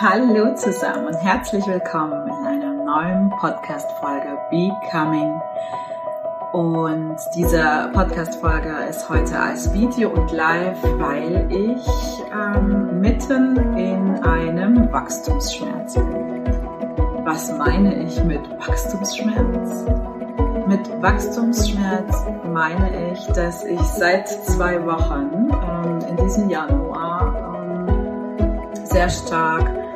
Hallo zusammen und herzlich willkommen in einer neuen Podcast-Folge Becoming. Und diese Podcast-Folge ist heute als Video und live, weil ich ähm, mitten in einem Wachstumsschmerz bin. Was meine ich mit Wachstumsschmerz? Mit Wachstumsschmerz meine ich, dass ich seit zwei Wochen ähm, in diesem Januar ähm, sehr stark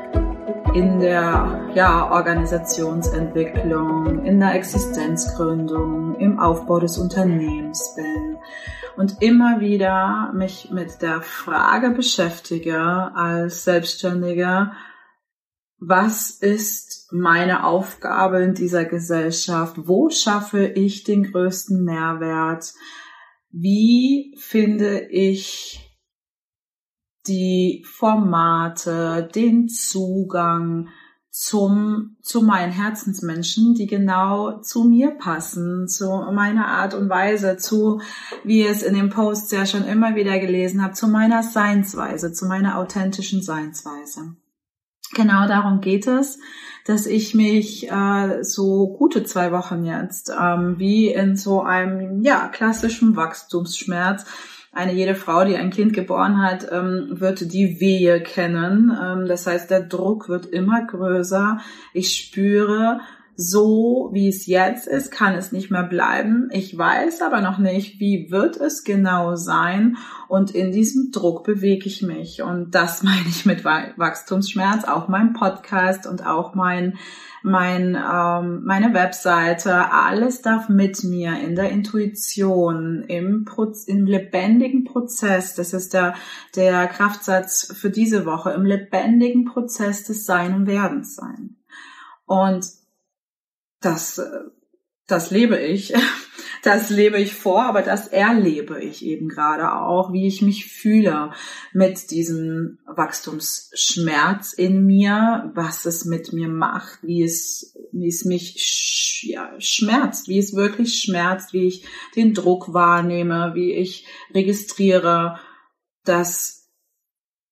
in der ja, Organisationsentwicklung, in der Existenzgründung, im Aufbau des Unternehmens bin und immer wieder mich mit der Frage beschäftige als Selbstständiger, was ist meine Aufgabe in dieser Gesellschaft? Wo schaffe ich den größten Mehrwert? Wie finde ich die Formate, den Zugang zum, zu meinen Herzensmenschen, die genau zu mir passen, zu meiner Art und Weise, zu, wie ihr es in dem Post ja schon immer wieder gelesen habt, zu meiner Seinsweise, zu meiner authentischen Seinsweise. Genau darum geht es, dass ich mich äh, so gute zwei Wochen jetzt ähm, wie in so einem ja klassischen Wachstumsschmerz eine jede Frau, die ein Kind geboren hat, ähm, wird die Wehe kennen. Ähm, das heißt, der Druck wird immer größer. Ich spüre, so wie es jetzt ist, kann es nicht mehr bleiben. Ich weiß aber noch nicht, wie wird es genau sein. Und in diesem Druck bewege ich mich. Und das meine ich mit Wachstumsschmerz, auch mein Podcast und auch mein mein, ähm, meine Webseite, alles darf mit mir in der Intuition, im, Pro im lebendigen Prozess, das ist der, der Kraftsatz für diese Woche, im lebendigen Prozess des Sein und Werdens sein. Und das, äh, das lebe ich. Das lebe ich vor, aber das erlebe ich eben gerade auch, wie ich mich fühle mit diesem Wachstumsschmerz in mir, was es mit mir macht, wie es, wie es mich ja, schmerzt, wie es wirklich schmerzt, wie ich den Druck wahrnehme, wie ich registriere, dass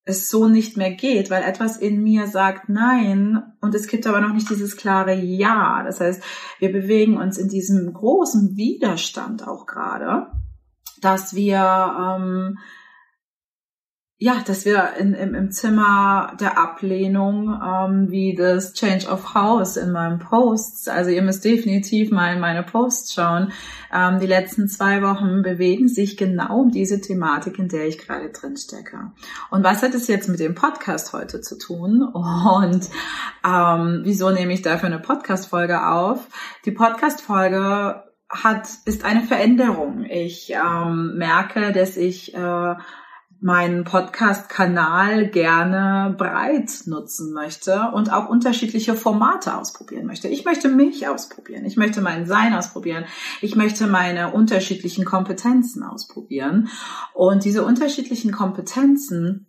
es so nicht mehr geht, weil etwas in mir sagt Nein und es gibt aber noch nicht dieses klare Ja. Das heißt, wir bewegen uns in diesem großen Widerstand auch gerade, dass wir ähm, ja, dass wir in, im, im Zimmer der Ablehnung, ähm, wie das Change of House in meinem Posts, also ihr müsst definitiv mal in meine Posts schauen, ähm, die letzten zwei Wochen bewegen sich genau um diese Thematik, in der ich gerade drin stecke. Und was hat es jetzt mit dem Podcast heute zu tun? Und ähm, wieso nehme ich dafür eine Podcast-Folge auf? Die Podcast-Folge hat, ist eine Veränderung. Ich ähm, merke, dass ich äh, meinen Podcast-Kanal gerne breit nutzen möchte und auch unterschiedliche Formate ausprobieren möchte. Ich möchte mich ausprobieren. Ich möchte mein Sein ausprobieren. Ich möchte meine unterschiedlichen Kompetenzen ausprobieren. Und diese unterschiedlichen Kompetenzen,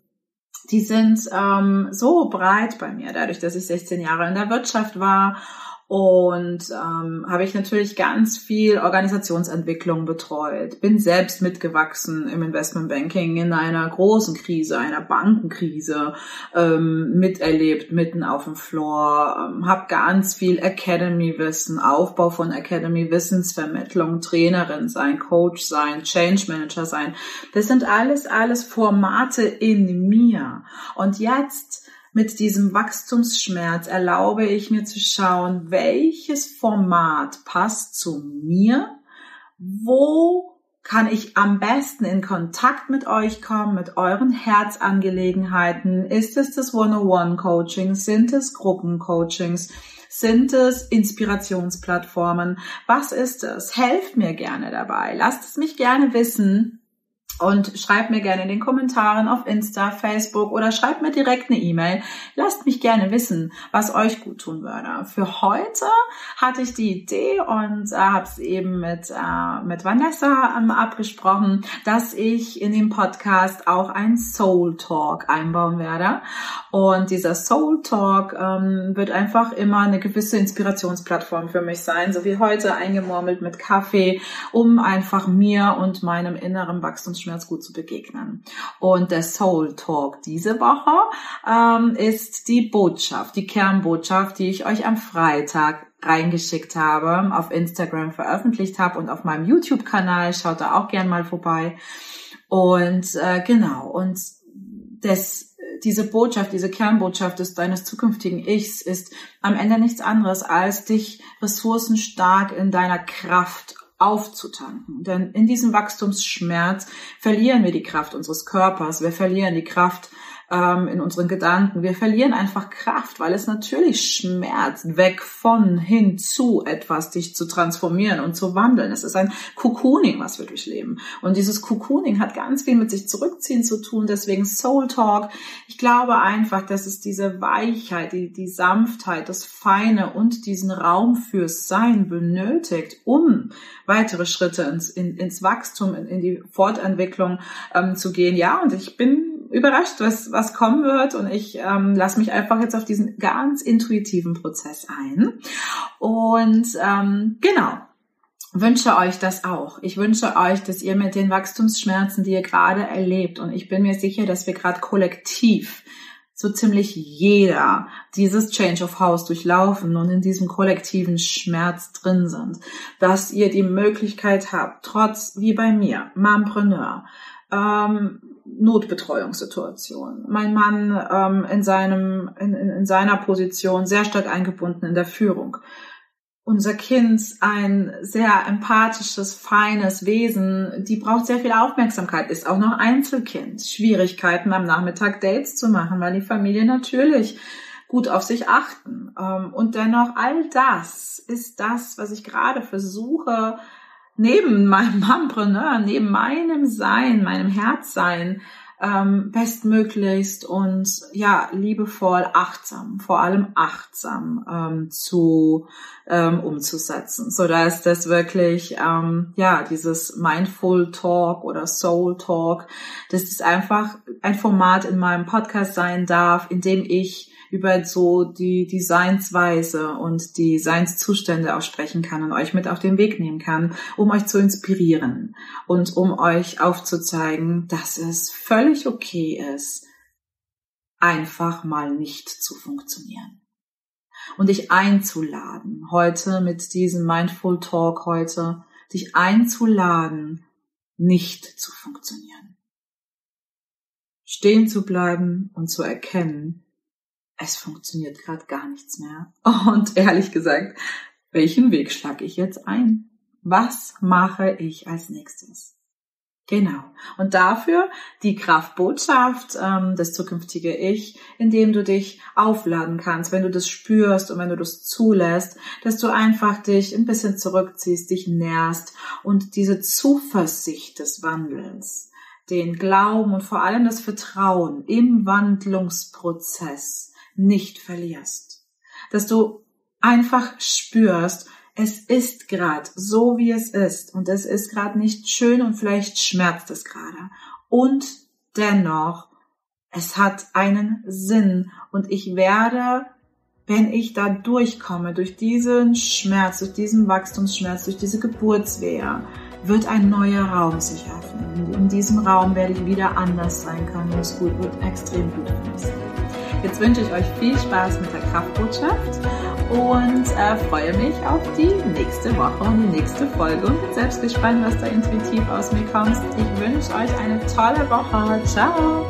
die sind ähm, so breit bei mir, dadurch, dass ich 16 Jahre in der Wirtschaft war und ähm, habe ich natürlich ganz viel Organisationsentwicklung betreut. Bin selbst mitgewachsen im Investmentbanking in einer großen Krise, einer Bankenkrise, ähm, miterlebt, mitten auf dem Floor. Ähm, habe ganz viel Academy-Wissen, Aufbau von Academy-Wissensvermittlung, Trainerin sein, Coach sein, Change Manager sein. Das sind alles, alles Formate in mir. Und jetzt mit diesem Wachstumsschmerz erlaube ich mir zu schauen, welches Format passt zu mir, wo kann ich am besten in Kontakt mit euch kommen, mit euren Herzangelegenheiten? Ist es das One-on-One-Coaching? Sind es Gruppencoachings? Sind es Inspirationsplattformen? Was ist es? Helft mir gerne dabei. Lasst es mich gerne wissen. Und schreibt mir gerne in den Kommentaren auf Insta, Facebook oder schreibt mir direkt eine E-Mail. Lasst mich gerne wissen, was euch gut tun würde. Für heute hatte ich die Idee und äh, habe es eben mit, äh, mit Vanessa ähm, abgesprochen, dass ich in dem Podcast auch ein Soul Talk einbauen werde. Und dieser Soul Talk ähm, wird einfach immer eine gewisse Inspirationsplattform für mich sein, so wie heute eingemurmelt mit Kaffee, um einfach mir und meinem inneren Wachstumsschmerz Wachstumsschmerz gut zu begegnen. Und der Soul Talk diese Woche ähm, ist die Botschaft, die Kernbotschaft, die ich euch am Freitag reingeschickt habe, auf Instagram veröffentlicht habe und auf meinem YouTube-Kanal. Schaut da auch gern mal vorbei. Und äh, genau, und das, diese Botschaft, diese Kernbotschaft des deines zukünftigen Ichs ist am Ende nichts anderes, als dich ressourcenstark in deiner Kraft aufzutanken. Denn in diesem Wachstumsschmerz verlieren wir die Kraft unseres Körpers, wir verlieren die Kraft ähm, in unseren Gedanken. Wir verlieren einfach Kraft, weil es natürlich schmerzt, weg von, hin zu etwas, dich zu transformieren und zu wandeln. Es ist ein Cocooning, was wir durchleben. Und dieses Cocooning hat ganz viel mit sich zurückziehen zu tun. Deswegen Soul Talk. Ich glaube einfach, dass es diese Weichheit, die, die Sanftheit, das Feine und diesen Raum fürs Sein benötigt, um weitere Schritte ins, in, ins Wachstum, in, in die Fortentwicklung ähm, zu gehen. Ja, und ich bin überrascht, was, was kommen wird und ich ähm, lasse mich einfach jetzt auf diesen ganz intuitiven Prozess ein. Und ähm, genau, wünsche euch das auch. Ich wünsche euch, dass ihr mit den Wachstumsschmerzen, die ihr gerade erlebt, und ich bin mir sicher, dass wir gerade kollektiv so ziemlich jeder dieses Change of House durchlaufen und in diesem kollektiven Schmerz drin sind, dass ihr die Möglichkeit habt, trotz, wie bei mir, Mompreneur, ähm, Notbetreuungssituation. Mein Mann ähm, in, seinem, in, in seiner Position sehr stark eingebunden in der Führung. Unser Kind ein sehr empathisches, feines Wesen, die braucht sehr viel Aufmerksamkeit, ist auch noch Einzelkind. Schwierigkeiten am Nachmittag Dates zu machen, weil die Familie natürlich gut auf sich achten. Ähm, und dennoch all das ist das, was ich gerade versuche neben meinem Mompreneur, neben meinem Sein, meinem Herzsein, ähm, bestmöglichst und ja, liebevoll, achtsam, vor allem achtsam ähm, zu ähm, umzusetzen, so dass das wirklich ähm, ja dieses Mindful Talk oder Soul Talk, dass es einfach ein Format in meinem Podcast sein darf, in dem ich über so die Designsweise und die Seinszustände auch sprechen kann und euch mit auf den Weg nehmen kann, um euch zu inspirieren und um euch aufzuzeigen, dass es völlig okay ist, einfach mal nicht zu funktionieren. Und dich einzuladen, heute mit diesem Mindful Talk heute, dich einzuladen, nicht zu funktionieren. Stehen zu bleiben und zu erkennen, es funktioniert gerade gar nichts mehr. Und ehrlich gesagt, welchen Weg schlage ich jetzt ein? Was mache ich als nächstes? Genau. Und dafür die Kraftbotschaft, ähm, das zukünftige Ich, indem du dich aufladen kannst, wenn du das spürst und wenn du das zulässt, dass du einfach dich ein bisschen zurückziehst, dich nährst und diese Zuversicht des Wandels, den Glauben und vor allem das Vertrauen im Wandlungsprozess nicht verlierst. Dass du einfach spürst, es ist gerade so, wie es ist und es ist gerade nicht schön und vielleicht schmerzt es gerade. Und dennoch, es hat einen Sinn und ich werde, wenn ich da durchkomme, durch diesen Schmerz, durch diesen Wachstumsschmerz, durch diese Geburtswehe, wird ein neuer Raum sich öffnen. In diesem Raum werde ich wieder anders sein können es gut, wird extrem gut für mich. Jetzt wünsche ich euch viel Spaß mit der Kraftbotschaft und äh, freue mich auf die nächste Woche und die nächste Folge und bin selbst gespannt, was da intuitiv aus mir kommt. Ich wünsche euch eine tolle Woche. Ciao!